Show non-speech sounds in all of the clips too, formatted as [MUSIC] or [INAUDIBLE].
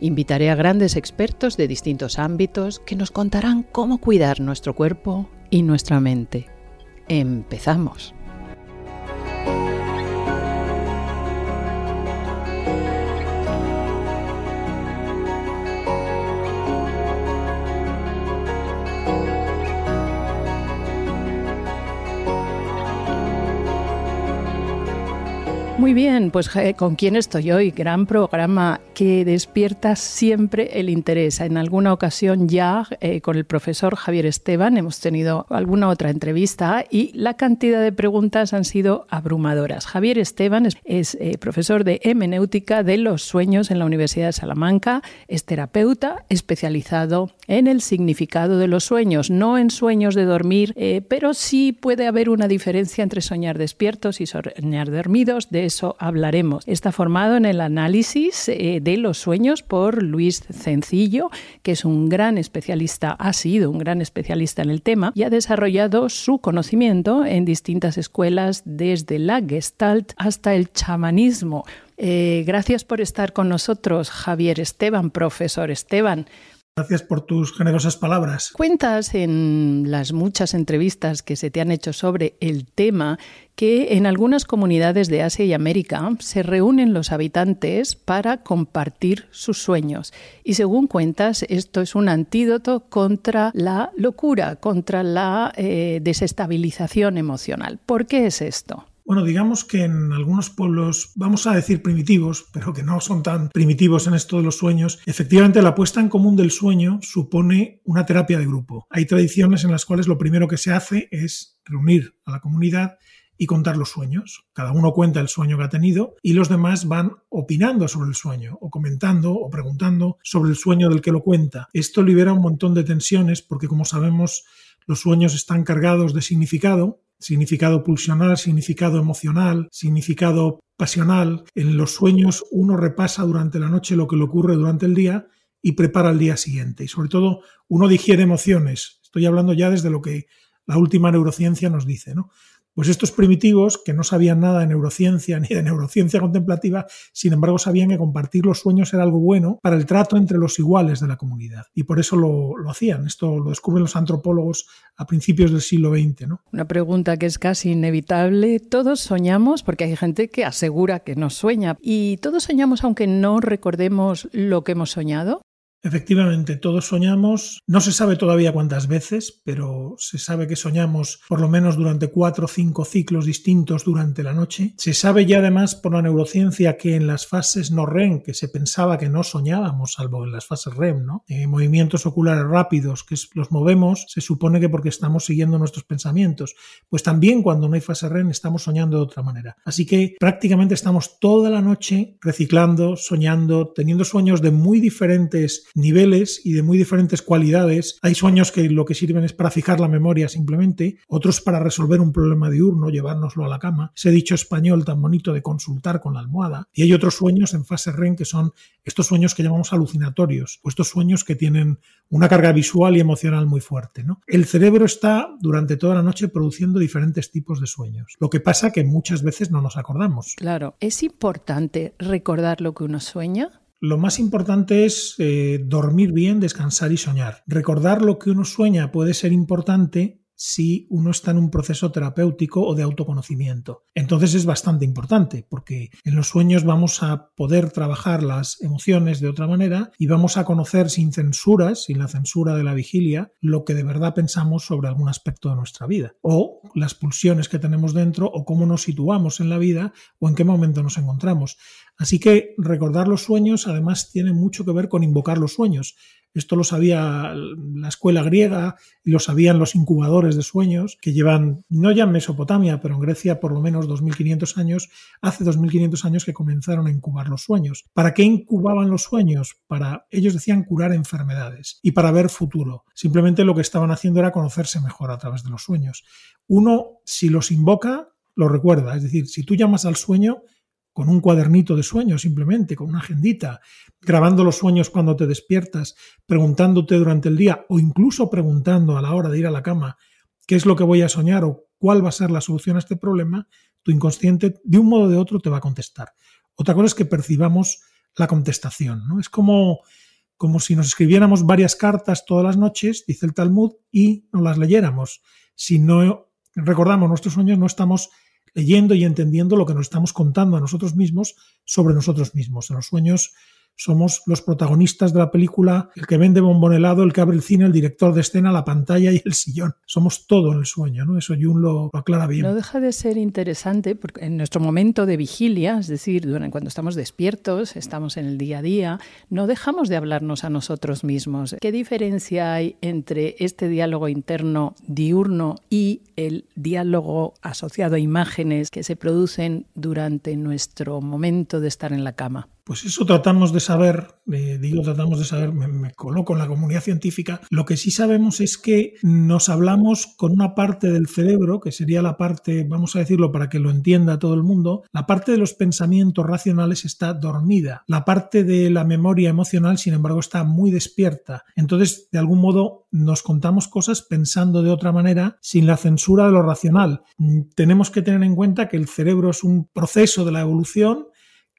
Invitaré a grandes expertos de distintos ámbitos que nos contarán cómo cuidar nuestro cuerpo y nuestra mente. Empezamos. Muy bien, pues ¿con quién estoy hoy? Gran programa que despierta siempre el interés. En alguna ocasión ya eh, con el profesor Javier Esteban hemos tenido alguna otra entrevista y la cantidad de preguntas han sido abrumadoras. Javier Esteban es, eh, profesor de hemenéutica de los sueños en la Universidad de Salamanca, es terapeuta especializado en el significado de los sueños, no en sueños de dormir, eh, pero sí puede haber una diferencia entre soñar despiertos y soñar dormidos. De eso hablaremos. Está formado en el análisis eh, de los sueños por Luis Cencillo, que es un gran especialista, ha sido un gran especialista en el tema y ha desarrollado su conocimiento en distintas escuelas desde la Gestalt hasta el chamanismo. Eh, gracias por estar con nosotros, Javier Esteban, profesor Esteban. Gracias por tus generosas palabras. Cuentas en las muchas entrevistas que se te han hecho sobre el tema que en algunas comunidades de Asia y América se reúnen los habitantes para compartir sus sueños. Y según cuentas, esto es un antídoto contra la locura, contra la eh, desestabilización emocional. ¿Por qué es esto? Bueno, digamos que en algunos pueblos, vamos a decir primitivos, pero que no son tan primitivos en esto de los sueños, efectivamente la puesta en común del sueño supone una terapia de grupo. Hay tradiciones en las cuales lo primero que se hace es reunir a la comunidad y contar los sueños. Cada uno cuenta el sueño que ha tenido y los demás van opinando sobre el sueño o comentando o preguntando sobre el sueño del que lo cuenta. Esto libera un montón de tensiones porque como sabemos los sueños están cargados de significado significado pulsional, significado emocional, significado pasional. En los sueños uno repasa durante la noche lo que le ocurre durante el día y prepara el día siguiente. Y sobre todo uno digiere emociones. Estoy hablando ya desde lo que la última neurociencia nos dice, ¿no? Pues estos primitivos, que no sabían nada de neurociencia [LAUGHS] ni de neurociencia contemplativa, sin embargo sabían que compartir los sueños era algo bueno para el trato entre los iguales de la comunidad. Y por eso lo, hacían. Esto lo descubren los antropólogos a principios del siglo XX. ¿no? Una pregunta que es casi inevitable. Todos soñamos, porque hay gente que asegura que no sueña. ¿Y todos soñamos aunque no recordemos lo que hemos soñado? Efectivamente, todos soñamos, no se sabe todavía cuántas veces, pero se sabe que soñamos por lo menos durante cuatro o cinco ciclos distintos durante la noche. Se sabe ya además por la neurociencia que en las fases no REM, que se pensaba que no soñábamos, salvo en las fases REM, ¿no? Eh, movimientos oculares rápidos que los movemos, se supone que porque estamos siguiendo nuestros pensamientos. Pues también cuando no hay fase REM estamos soñando de otra manera. Así que prácticamente estamos toda la noche reciclando, soñando, teniendo sueños de muy diferentes niveles y de muy diferentes cualidades. Hay sueños que lo que sirven es para fijar la memoria simplemente, otros para resolver un problema diurno, llevárnoslo a la cama, ese dicho español tan bonito de consultar con la almohada. Y hay otros sueños en fase REM que son estos sueños que llamamos alucinatorios, o estos sueños que tienen una carga visual y emocional muy fuerte. El cerebro está durante toda la noche produciendo diferentes tipos de sueños. Lo que pasa que muchas veces no nos acordamos. Claro, es importante recordar lo que uno sueña. Lo más importante es eh, dormir bien, descansar y soñar. Recordar lo que uno sueña puede ser importante si uno está en un proceso terapéutico o de autoconocimiento. Entonces es bastante importante porque en los sueños vamos a poder trabajar las emociones de otra manera y vamos a conocer sin censuras, sin la censura de la vigilia, lo que de verdad pensamos sobre algún aspecto de nuestra vida o las pulsiones que tenemos dentro o cómo nos situamos en la vida o en qué momento nos encontramos. Así que recordar los sueños además tiene mucho que ver con invocar los sueños. Esto lo sabía la escuela griega y lo sabían los incubadores de sueños que llevan, no ya en Mesopotamia, pero en Grecia por lo menos 2500 años, hace 2500 años que comenzaron a incubar los sueños. ¿Para qué incubaban los sueños? Para, ellos decían, curar enfermedades y para ver futuro. Simplemente lo que estaban haciendo era conocerse mejor a través de los sueños. Uno, si los invoca, lo recuerda. Es decir, si tú llamas al sueño, con un cuadernito de sueños simplemente, con una agendita, grabando los sueños cuando te despiertas, preguntándote durante el día o incluso preguntando a la hora de ir a la cama qué es lo que voy a soñar o cuál va a ser la solución a este problema, tu inconsciente de un modo o de otro te va a contestar. Otra cosa es que percibamos la contestación, ¿no? Es como, como si nos escribiéramos varias cartas todas las noches, dice el Talmud, y no las leyéramos. Si no recordamos nuestros sueños, no estamos leyendo y entendiendo lo que nos estamos contando a nosotros mismos sobre nosotros mismos. En los sueños somos los protagonistas de la película, el que vende bombón helado, el que abre el cine, el director de escena, la pantalla y el sillón. Somos todo en el sueño, ¿no? Eso Jung lo, aclara bien. No deja de ser interesante porque en nuestro momento de vigilia, es decir, cuando estamos despiertos, estamos en el día a día, no dejamos de hablarnos a nosotros mismos. ¿Qué diferencia hay entre este diálogo interno diurno y el diálogo asociado a imágenes que se producen durante nuestro momento de estar en la cama? Pues eso tratamos de saber, eh, digo tratamos de saber, me, coloco en la comunidad científica, lo que sí sabemos es que nos hablamos con una parte del cerebro, que sería la parte, vamos a decirlo para que lo entienda todo el mundo, la parte de los pensamientos racionales está dormida, la parte de la memoria emocional, sin embargo, está muy despierta. Entonces, de algún modo, nos contamos cosas pensando de otra manera, sin la censura de lo racional. Mm, tenemos que tener en cuenta que el cerebro es un proceso de la evolución,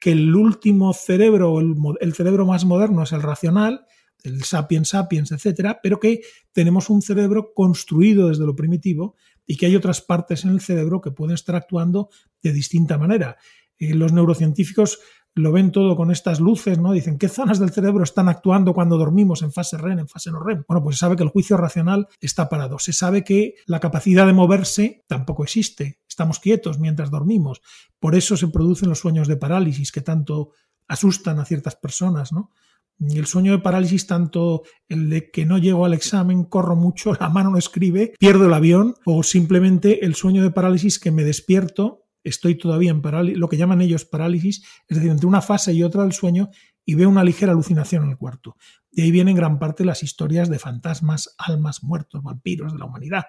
que el último cerebro, el, cerebro más moderno es el racional, el sapiens sapiens, etcétera, pero que tenemos un cerebro construido desde lo primitivo y que hay otras partes en el cerebro que pueden estar actuando de distinta manera. Los neurocientíficos lo ven todo con estas luces, ¿no? Dicen, ¿qué zonas del cerebro están actuando cuando dormimos en fase REM, en fase no REM? Bueno, pues se sabe que el juicio racional está parado. Se sabe que la capacidad de moverse tampoco existe. Estamos quietos mientras dormimos. Por eso se producen los sueños de parálisis que tanto asustan a ciertas personas, ¿no? El sueño de parálisis, tanto el de que no llego al examen, corro mucho, la mano no escribe, pierdo el avión, o simplemente el sueño de parálisis que me despierto estoy todavía en parálisis, lo que llaman ellos parálisis, es decir, entre una fase y otra del sueño y veo una ligera alucinación en el cuarto. De ahí vienen gran parte las historias de fantasmas, almas, muertos, vampiros de la humanidad,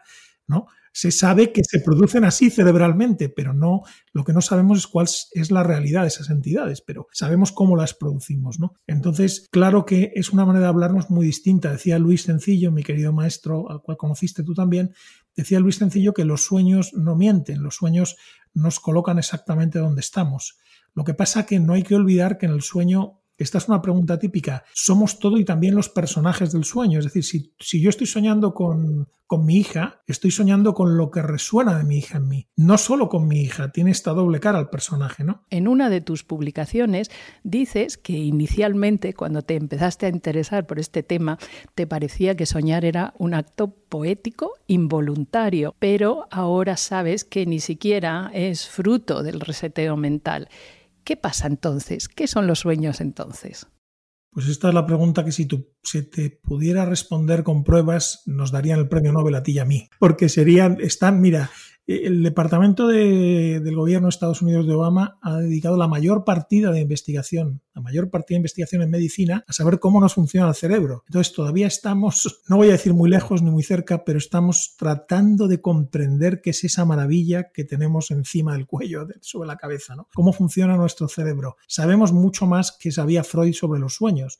¿no? Se sabe que se producen así cerebralmente, pero no, lo que no sabemos es cuál es la realidad de esas entidades, pero sabemos cómo las producimos, ¿no? Entonces, claro que es una manera de hablarnos muy distinta. Decía Luis Sencillo, mi querido maestro, al cual conociste tú también, decía Luis Sencillo que los sueños no mienten, los sueños nos colocan exactamente donde estamos. Lo que pasa que no hay que olvidar que en el sueño esta es una pregunta típica. Somos todo y también los personajes del sueño. Es decir, si, si yo estoy soñando con, con, mi hija, estoy soñando con lo que resuena de mi hija en mí. No solo con mi hija, tiene esta doble cara al personaje, ¿no? En una de tus publicaciones dices que inicialmente, cuando te empezaste a interesar por este tema, te parecía que soñar era un acto poético involuntario, pero ahora sabes que ni siquiera es fruto del reseteo mental. ¿Qué pasa entonces? ¿Qué son los sueños entonces? Pues esta es la pregunta que si tú se te pudiera responder con pruebas, nos darían el premio Nobel a ti y a mí. Porque serían, están, mira, el Departamento del Gobierno de Estados Unidos de Obama ha dedicado la mayor partida de investigación, mayor partida de investigación en medicina, a saber cómo nos funciona el cerebro. Entonces todavía estamos, no voy a decir muy lejos ni muy cerca, pero estamos tratando de comprender qué es esa maravilla que tenemos encima del cuello, sobre la cabeza, ¿no? Cómo funciona nuestro cerebro. Sabemos mucho más que sabía Freud sobre los sueños.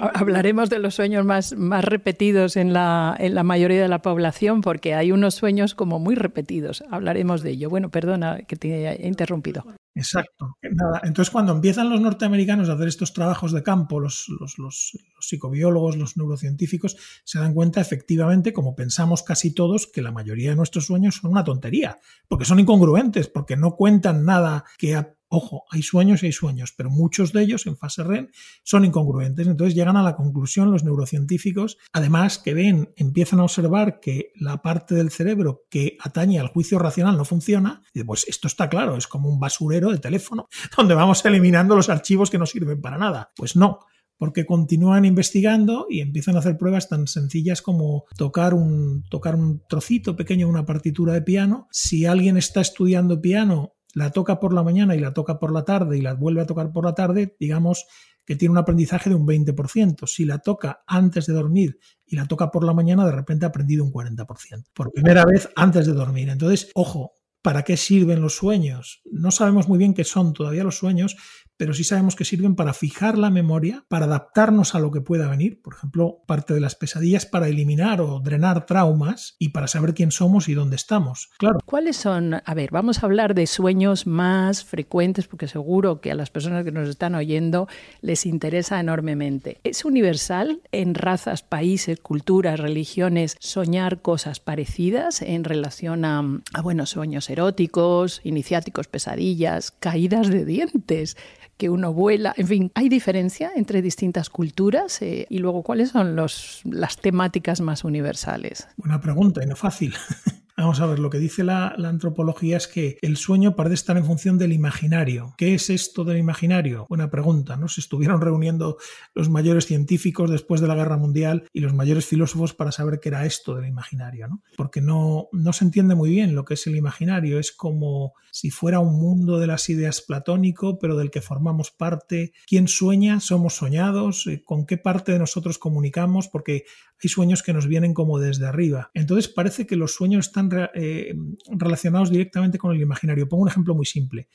Hablaremos de los sueños más, más repetidos en la, en la, mayoría de la población, porque hay unos sueños como muy repetidos. Hablaremos de ello. Bueno, perdona que te he interrumpido. Exacto. Nada. Entonces, cuando empiezan los norteamericanos a hacer estos trabajos de campo, los, los, los, psicobiólogos, los neurocientíficos, se dan cuenta efectivamente, como pensamos casi todos, que la mayoría de nuestros sueños son una tontería, porque son incongruentes, porque no cuentan nada que Ojo, hay sueños y hay sueños, pero muchos de ellos en fase REM son incongruentes. Entonces llegan a la conclusión los neurocientíficos, además que ven, empiezan a observar que la parte del cerebro que atañe al juicio racional no funciona, pues esto está claro, es como un basurero de teléfono, [LAUGHS] donde vamos eliminando los archivos que no sirven para nada. Pues no, porque continúan investigando y empiezan a hacer pruebas tan sencillas como tocar un, tocar un trocito pequeño de una partitura de piano. Si alguien está estudiando piano la toca por la mañana y la toca por la tarde y la vuelve a tocar por la tarde, digamos que tiene un aprendizaje de un 20%. Si la toca antes de dormir y la toca por la mañana, de repente ha aprendido un 40%. Por primera vez antes de dormir. Entonces, ojo, ¿para qué sirven los sueños? No sabemos muy bien qué son todavía los sueños, pero sí sabemos que sirven para fijar la memoria, para adaptarnos a lo que pueda venir, por ejemplo, parte de las pesadillas para eliminar o drenar traumas y para saber quién somos y dónde estamos. Claro. ¿Cuáles son? A ver, vamos a hablar de sueños más frecuentes porque seguro que a las personas que nos están oyendo les interesa enormemente. ¿Es universal en razas, países, culturas, religiones soñar cosas parecidas en relación a, a buenos sueños eróticos, iniciáticos, pesadillas, caídas de dientes? Que uno vuela, en fin, ¿hay diferencia entre distintas culturas? Eh, y luego, ¿cuáles son las temáticas más universales? Buena pregunta y no fácil. [LAUGHS] Vamos a ver, lo que dice la, antropología es que el sueño parece estar en función del imaginario. ¿Qué es esto del imaginario? Buena pregunta, ¿no? Se estuvieron reuniendo los mayores científicos después de la Guerra Mundial y los mayores filósofos para saber qué era esto del imaginario, ¿no? Porque no, no se entiende muy bien lo que es el imaginario. Es como si fuera un mundo de las ideas platónico, pero del que formamos parte. ¿Quién sueña? ¿Somos soñados? Eh, ¿Con qué parte de nosotros comunicamos? Porque hay sueños que nos vienen como desde arriba. Entonces parece que los sueños están eh, relacionados directamente con el imaginario. Pongo un ejemplo muy simple.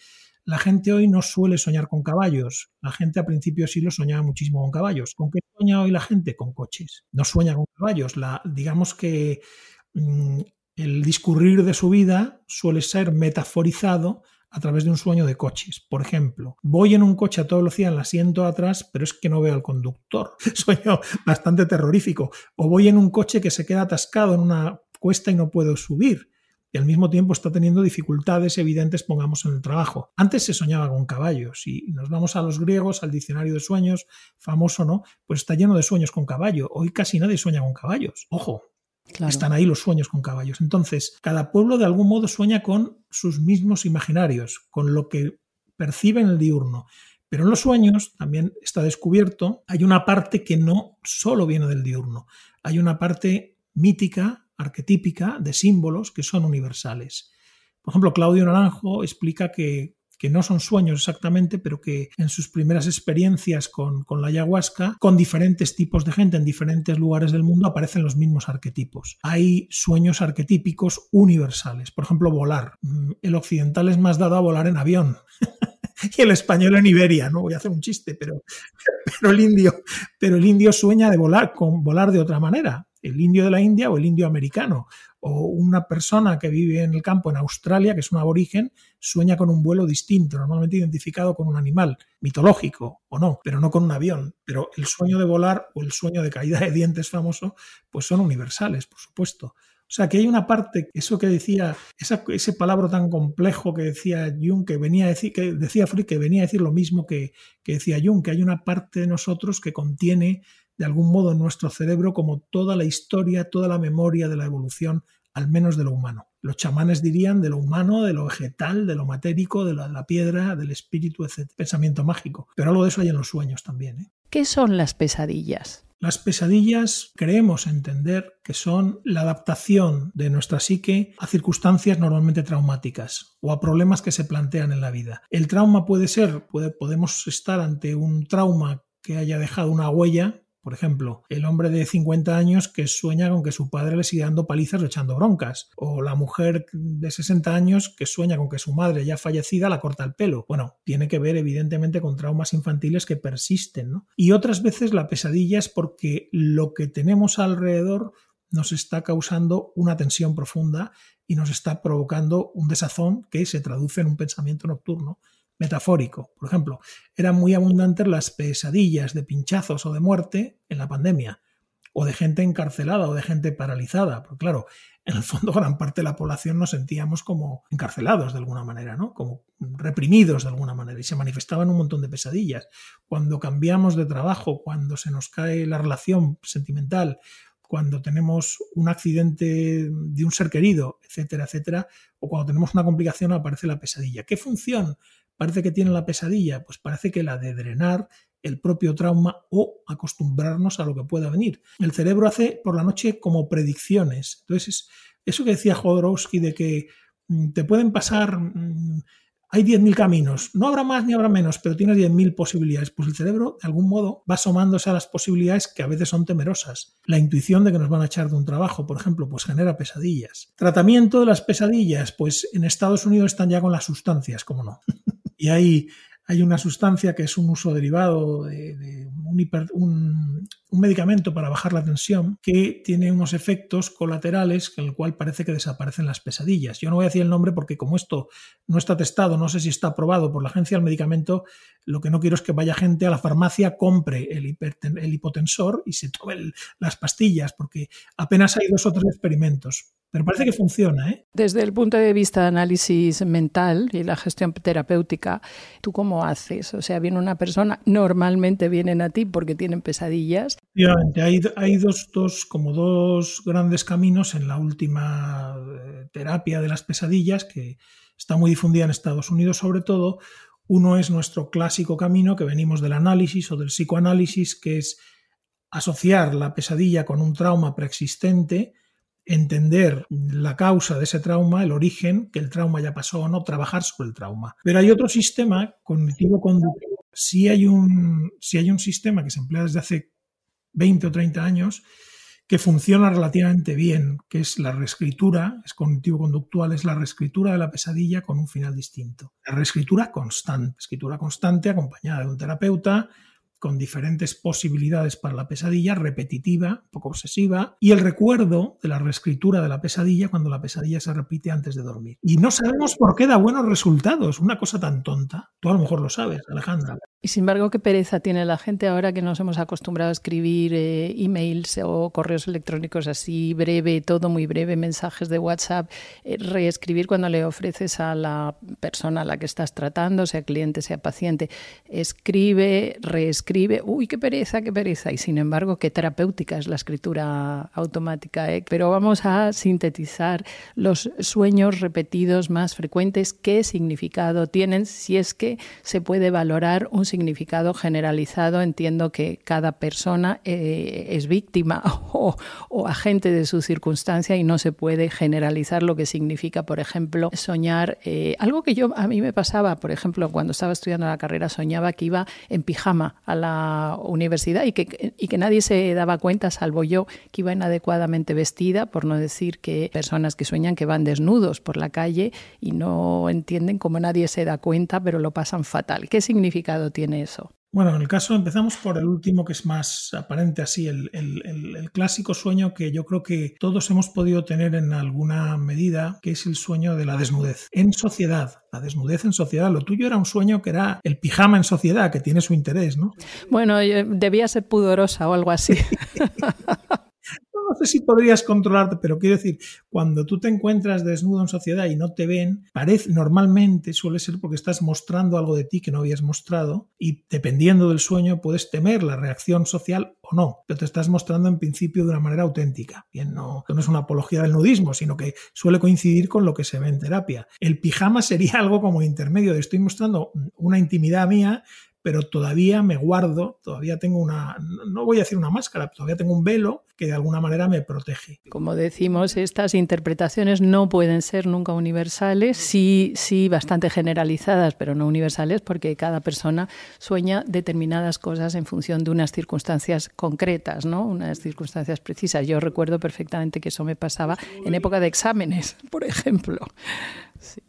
La gente hoy no suele soñar con caballos. La gente a principio sí lo soñaba muchísimo con caballos. ¿Con qué sueña hoy la gente? Con coches. No sueña con caballos. La, digamos que mm, el discurrir de su vida suele ser metaforizado a través de un sueño de coches. Por ejemplo, voy en un coche a toda velocidad el asiento atrás, pero es que no veo al conductor. [LAUGHS] Sueño bastante terrorífico. O voy en un coche que se queda atascado en una cuesta y no puedo subir. Y al mismo tiempo está teniendo dificultades evidentes, pongamos, en el trabajo. Antes se soñaba con caballos y nos vamos a los griegos, al diccionario de sueños, famoso, ¿no? Pues está lleno de sueños con caballo. Hoy casi nadie sueña con caballos. Ojo, Están ahí los sueños con caballos. Entonces, cada pueblo de algún modo sueña con sus mismos imaginarios, con lo que percibe en el diurno. Pero en los sueños, también está descubierto, hay una parte que no solo viene del diurno, hay una parte mítica, arquetípica de símbolos que son universales. Por ejemplo, Claudio Naranjo explica que, no son sueños exactamente, pero que en sus primeras experiencias con, con, la ayahuasca, con diferentes tipos de gente en diferentes lugares del mundo, aparecen los mismos arquetipos. Hay sueños arquetípicos universales. Por ejemplo, volar. Mm, el occidental es más dado a volar en avión. [LAUGHS] y el español en Iberia, no voy a hacer un chiste, pero, [LAUGHS] pero el indio, pero el indio sueña de volar, con volar de otra manera el indio de la India o el indio americano. O una persona que vive en el campo en Australia, que es un aborigen, sueña con un vuelo distinto, normalmente identificado con un animal, mitológico o no, pero no con un avión. Pero el sueño de volar o el sueño de caída de dientes famoso, pues son universales, por supuesto. O sea, que hay una parte, eso que decía, ese palabra tan complejo que decía Jung, que venía a decir, que decía Freud, que venía a decir lo mismo que, que decía Jung, que hay una parte de nosotros que contiene de algún modo en nuestro cerebro como toda la historia, toda la memoria de la evolución, al menos de lo humano. Los chamanes dirían de lo humano, de lo vegetal, de lo matérico, de la, piedra, del espíritu, etc. Pensamiento mágico. Pero algo de eso hay en los sueños también. ¿eh? ¿Qué son las pesadillas? Las pesadillas creemos entender que son la adaptación de nuestra psique a circunstancias normalmente traumáticas o a problemas que se plantean en la vida. El trauma puede ser, puede, podemos estar ante un trauma que haya dejado una huella por ejemplo, el hombre de 50 años que sueña con que su padre le sigue dando palizas o echando broncas. O la mujer de 60 años que sueña con que su madre ya fallecida la corta el pelo. Bueno, tiene que ver evidentemente con traumas infantiles que persisten. ¿no? Y otras veces la pesadilla es porque lo que tenemos alrededor nos está causando una tensión profunda y nos está provocando un desazón que se traduce en un pensamiento nocturno metafórico. Por ejemplo, eran muy abundantes las pesadillas de pinchazos o de muerte en la pandemia, o de gente encarcelada o de gente paralizada. Porque claro, en el fondo [LAUGHS] gran parte de la población nos sentíamos como encarcelados de alguna manera, ¿no? Como reprimidos de alguna manera y se manifestaban un montón de pesadillas. Cuando cambiamos de trabajo, cuando se nos cae la relación sentimental, cuando tenemos un accidente de un ser querido, etcétera, etcétera, o cuando tenemos una complicación aparece la pesadilla. ¿Qué función parece que tiene la pesadilla? Pues parece que la de drenar el propio trauma o acostumbrarnos a lo que pueda venir. El cerebro hace por la noche como predicciones. Entonces, eso que decía Jodorowsky de que mm, te pueden pasar, mm, hay 10.000 caminos, no habrá más ni habrá menos, pero tienes 10.000 posibilidades. Pues el cerebro, de algún modo, va asomándose a las posibilidades que a veces son temerosas. La intuición de que nos van a echar de un trabajo, por ejemplo, pues genera pesadillas. Tratamiento de las pesadillas, pues en Estados Unidos están ya con las sustancias, como no. [LAUGHS] y hay hay una sustancia que es un uso derivado de, un, medicamento para bajar la tensión que tiene unos efectos colaterales con el cual parece que desaparecen las pesadillas. Yo no voy a decir el nombre porque como esto no está testado, no sé si está aprobado por la agencia del medicamento, lo que no quiero es que vaya gente a la farmacia, compre el, el hipotensor y se tome las pastillas, porque apenas hay dos o tres experimentos. Pero parece que funciona. ¿eh? Desde el punto de vista de análisis mental y la gestión terapéutica, ¿tú cómo haces? O sea, viene una persona, normalmente vienen a ti porque tienen pesadillas. Efectivamente, hay, hay dos, dos, como dos grandes caminos en la última eh, terapia de las pesadillas, que está muy difundida en Estados Unidos sobre todo. Uno es nuestro clásico camino que venimos del análisis o del psicoanálisis, que es asociar la pesadilla con un trauma preexistente entender la causa de ese trauma, el origen, que el trauma ya pasó o no, trabajar sobre el trauma. Pero hay otro sistema cognitivo-conductual. Si hay, un, si hay un sistema que se emplea desde hace 20 o 30 años que funciona relativamente bien, que es la reescritura, es cognitivo-conductual, es la reescritura de la pesadilla con un final distinto. La reescritura constante, escritura constante acompañada de un terapeuta, con diferentes posibilidades para la pesadilla, repetitiva, poco obsesiva, y el recuerdo de la reescritura de la pesadilla cuando la pesadilla se repite antes de dormir. Y no sabemos por qué da buenos resultados, una cosa tan tonta. Tú a lo mejor lo sabes, Alejandra. Y sin embargo, qué pereza tiene la gente ahora que nos hemos acostumbrado a escribir eh, emails o correos electrónicos así breve, todo muy breve, mensajes de WhatsApp, eh, reescribir cuando le ofreces a la persona a la que estás tratando, sea cliente, sea paciente, escribe, reescribe, uy, qué pereza, qué pereza. Y sin embargo, qué terapéutica es la escritura automática. ¿eh? Pero vamos a sintetizar los sueños repetidos más frecuentes, qué significado tienen, si es que se puede valorar un significado generalizado. Entiendo que cada persona eh, es víctima [LAUGHS] o, agente de su circunstancia y no se puede generalizar lo que significa, por ejemplo, soñar. Eh, algo que yo a mí me pasaba, por ejemplo, cuando estaba estudiando la carrera, soñaba que iba en pijama a la universidad y que, y que nadie se daba cuenta, salvo yo, que iba inadecuadamente vestida, por no decir que personas que sueñan que van desnudos por la calle y no entienden cómo nadie se da cuenta, pero lo pasan fatal. ¿Qué significado tiene eso? Bueno, en el caso empezamos por el último que es más aparente así, el, clásico sueño que yo creo que todos hemos podido tener en alguna medida, que es el sueño de la desnudez. En sociedad, la desnudez en sociedad. Lo tuyo era un sueño que era el pijama en sociedad, que tiene su interés, ¿no? Bueno, debía ser pudorosa o algo así. [LAUGHS] sé si podrías controlarte, pero quiero decir, cuando tú te encuentras desnudo en sociedad y no te ven, parece normalmente suele ser porque estás mostrando algo de ti que no habías mostrado y dependiendo del sueño puedes temer la reacción social o no, pero te estás mostrando en principio de una manera auténtica. Bien, no, no es una apología del nudismo, sino que suele coincidir con lo que se ve en terapia. El pijama sería [LAUGHS] algo como intermedio de estoy mostrando una intimidad mía, pero todavía me guardo, todavía tengo una, no voy a decir una máscara, todavía tengo un velo que de alguna manera me protege. Como decimos, estas interpretaciones no pueden ser nunca universales, sí, sí bastante generalizadas, pero no universales, porque cada persona sueña determinadas cosas en función de unas circunstancias concretas, ¿no? unas circunstancias precisas. Yo recuerdo perfectamente que eso me pasaba en época de exámenes, [LAUGHS] por ejemplo.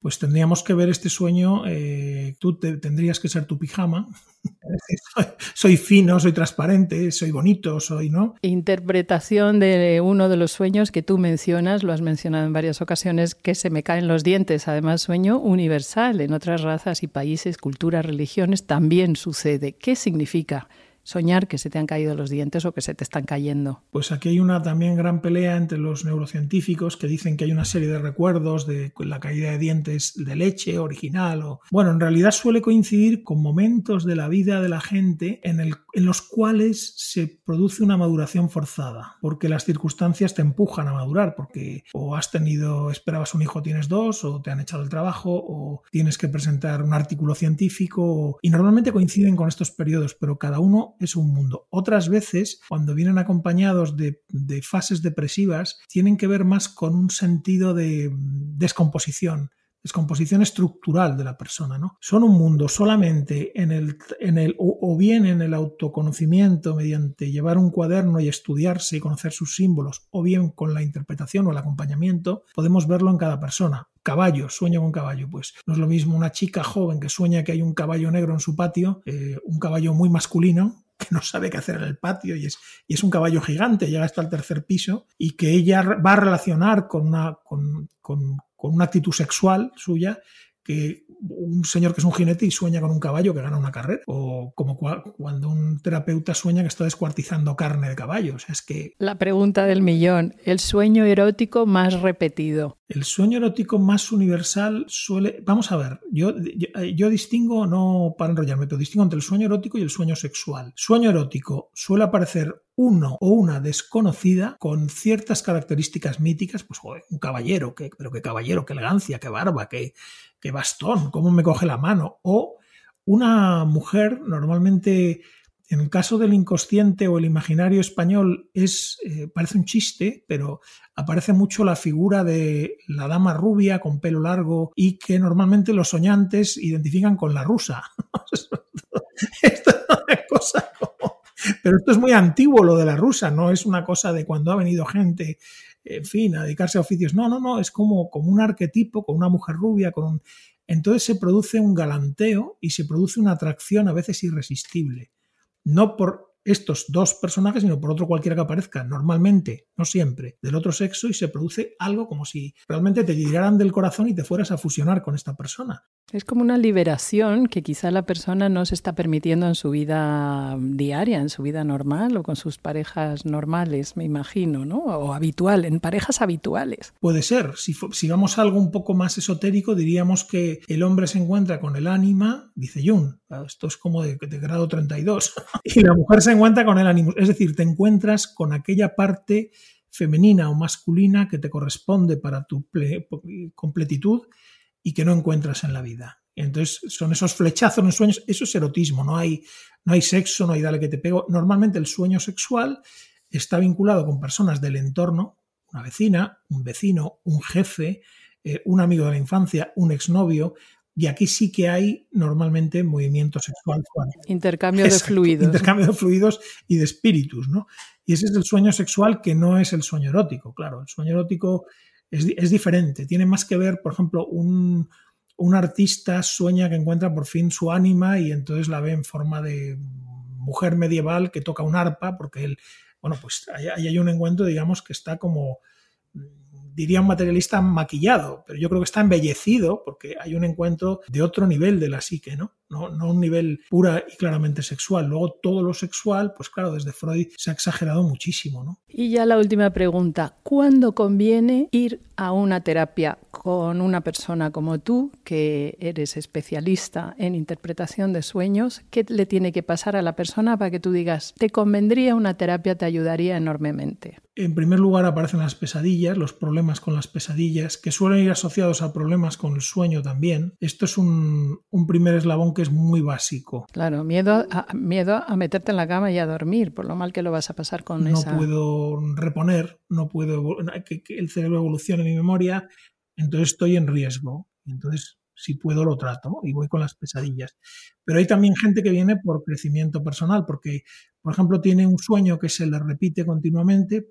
Pues tendríamos que ver este sueño, eh, tú tendrías que ser tu pijama. [LAUGHS] soy, fino, soy transparente, soy bonito, soy, ¿no? Interpretación de uno de los sueños que tú mencionas, lo has mencionado en varias ocasiones, que se me caen los dientes. Además, sueño universal. En otras razas y países, culturas, religiones también sucede. ¿Qué significa? Soñar que se te han caído los dientes o que se te están cayendo. Pues aquí hay una también gran pelea entre los neurocientíficos que dicen que hay una serie de recuerdos de la caída de dientes de leche original o bueno, en realidad suele coincidir con momentos de la vida de la gente en, el, en los cuales se produce una maduración forzada, porque las circunstancias te empujan a madurar, porque o has tenido, esperabas un hijo, tienes dos, o te han echado el trabajo, o tienes que presentar un artículo científico, y normalmente coinciden con estos periodos, pero cada uno es un mundo. Otras veces, cuando vienen acompañados de, de fases depresivas, tienen que ver más con un sentido de descomposición, descomposición estructural de la persona. ¿no? Son un mundo solamente en el, en el o, bien en el autoconocimiento mediante llevar un cuaderno y estudiarse y conocer sus símbolos, o bien con la interpretación o el acompañamiento, podemos verlo en cada persona. Caballo, sueño con caballo. Pues no es lo mismo una chica joven que sueña que hay un caballo negro en su patio, eh, un caballo muy masculino, que no sabe qué hacer en el patio y es, y es un caballo gigante, llega hasta el tercer piso y que ella va a relacionar con, una, con, con, con una actitud sexual suya que un señor que es un jinete y sueña con un caballo que gana una carrera, o como cuando un terapeuta sueña que está descuartizando carne de caballo. es que... La pregunta del millón, el sueño erótico más repetido. El sueño erótico más universal suele... Vamos a ver, yo, yo, distingo, no para enrollarme, pero distingo entre el sueño erótico y el sueño sexual. Sueño erótico suele aparecer uno o una desconocida con ciertas características míticas, pues un caballero, que, pero qué caballero, qué elegancia, qué barba, qué, qué bastón, cómo me coge la mano, o una mujer normalmente en el caso del inconsciente o el imaginario español es eh, parece un chiste, pero aparece mucho la figura de la dama rubia con pelo largo y que normalmente los soñantes identifican con la rusa. [LAUGHS] esto es cosa pero esto es muy antiguo lo de la rusa, no es una cosa de cuando ha venido gente, en fin, a dedicarse a oficios. No, no, no, es como, como un arquetipo, con una mujer rubia, con un... Entonces se produce un galanteo y se produce una atracción a veces irresistible. No por estos dos personajes, sino por otro cualquiera que aparezca, normalmente, no siempre, del otro sexo y se produce algo como si realmente te tiraran del corazón y te fueras a fusionar con esta persona. Es como una liberación que quizá la persona no se está permitiendo en su vida diaria, en su vida normal o con sus parejas normales, me imagino, ¿no? O habitual, en parejas habituales. Puede ser. Si, si vamos a algo un poco más esotérico, diríamos que el hombre se encuentra con el ánima, dice Jung, esto es como de, grado 32, [LAUGHS] y la mujer se encuentra con el ánimo. Es decir, te encuentras con aquella parte femenina o masculina que te corresponde para tu completitud y que no encuentras en la vida. Entonces son esos flechazos en los sueños, eso es erotismo, no hay, no hay sexo, no hay dale que te pego. Normalmente el sueño sexual está vinculado con personas del entorno, una vecina, un vecino, un jefe, eh, un amigo de la infancia, un exnovio, y aquí sí que hay normalmente movimiento sexual. Intercambio de fluidos. Intercambio de fluidos y de espíritus, ¿no? Y ese es el sueño sexual que no es el sueño erótico, claro. El sueño erótico es, diferente. Tiene más que ver, por ejemplo, un, artista sueña que encuentra por fin su ánima y entonces la ve en forma de mujer medieval que toca un arpa, porque él, bueno, pues ahí hay un encuentro, digamos, que está como diría un materialista maquillado, pero yo creo que está embellecido porque hay un encuentro de otro nivel de la psique, ¿no? No, no un nivel pura y claramente sexual. Luego todo lo sexual, pues claro, desde Freud se ha exagerado muchísimo, ¿no? Y ya la última pregunta, ¿cuándo conviene ir a una terapia con una persona como tú, que eres especialista en interpretación de sueños? ¿Qué le tiene que pasar a la persona para que tú digas, te convendría una terapia, te ayudaría enormemente? En primer lugar aparecen las pesadillas, los problemas con las pesadillas, que suelen ir asociados a problemas con el sueño también. Esto es un, primer eslabón que es muy básico. Claro, miedo a, miedo a meterte en la cama y a dormir, por lo mal que lo vas a pasar con no esa... No puedo reponer, no puedo que, que el cerebro evolucione mi memoria, entonces estoy en riesgo. Entonces si puedo lo trato y voy con las pesadillas. Pero hay también gente que viene por crecimiento personal, porque, por ejemplo, tiene un sueño que se le repite continuamente,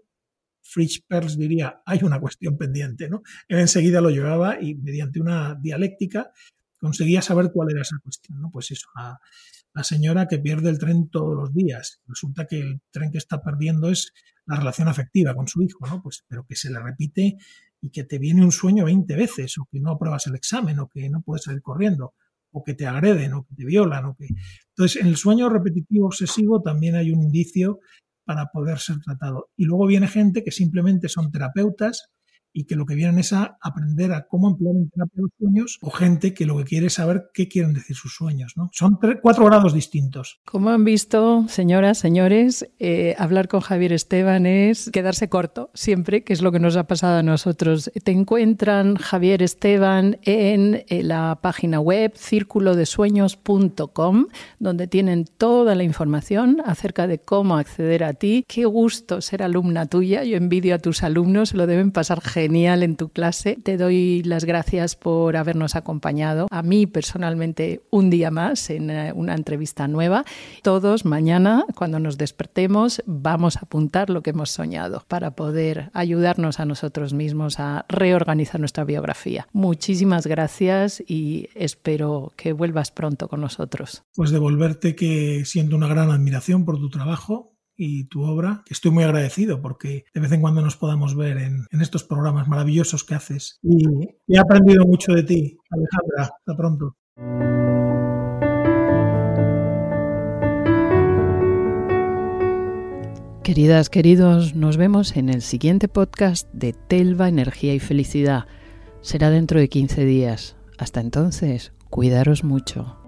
Fritz Perls diría, hay una cuestión pendiente, ¿no? Él enseguida lo llevaba y mediante una dialéctica conseguía saber cuál era esa cuestión, ¿no? Pues eso, la, señora que pierde el tren todos los días. Resulta que el tren que está perdiendo es la relación afectiva con su hijo, ¿no? Pues, pero que se le repite y que te viene un sueño 20 veces, o que no apruebas el examen, o que no puedes salir corriendo, o que te agreden o que te violan. O que... Entonces, en el sueño repetitivo obsesivo también hay un indicio para poder ser tratado. Y luego viene gente que simplemente son terapeutas y que lo que vienen es a aprender a cómo emplear en terapia los sueños o gente que lo que quiere es saber qué quieren decir sus sueños. ¿no? Son cuatro grados distintos. Como han visto, señoras, señores, eh, hablar con Javier Esteban es quedarse corto siempre, que es lo que nos ha pasado a nosotros. Te encuentran Javier Esteban en eh, la página web círculodesueños.com, donde tienen toda la información acerca de cómo acceder a ti. Qué gusto ser alumna tuya. Yo envidio a tus alumnos, lo deben pasar genial en tu clase. Te doy las gracias por habernos acompañado. A mí personalmente un día más en eh, una entrevista nueva. Todos mañana, cuando nos despertemos, vamos a apuntar lo que hemos soñado para poder ayudarnos a nosotros mismos a reorganizar nuestra biografía. Muchísimas gracias y espero que vuelvas pronto con nosotros. Pues devolverte que siento una gran admiración por tu trabajo y tu obra. Estoy muy agradecido porque de vez en cuando nos podamos ver en, estos programas maravillosos que haces. Y he aprendido mucho de ti, Alejandra. Hasta pronto. Queridas, queridos, nos vemos en el siguiente podcast de Telva, Energía y Felicidad. Será dentro de 15 días. Hasta entonces, cuidaros mucho.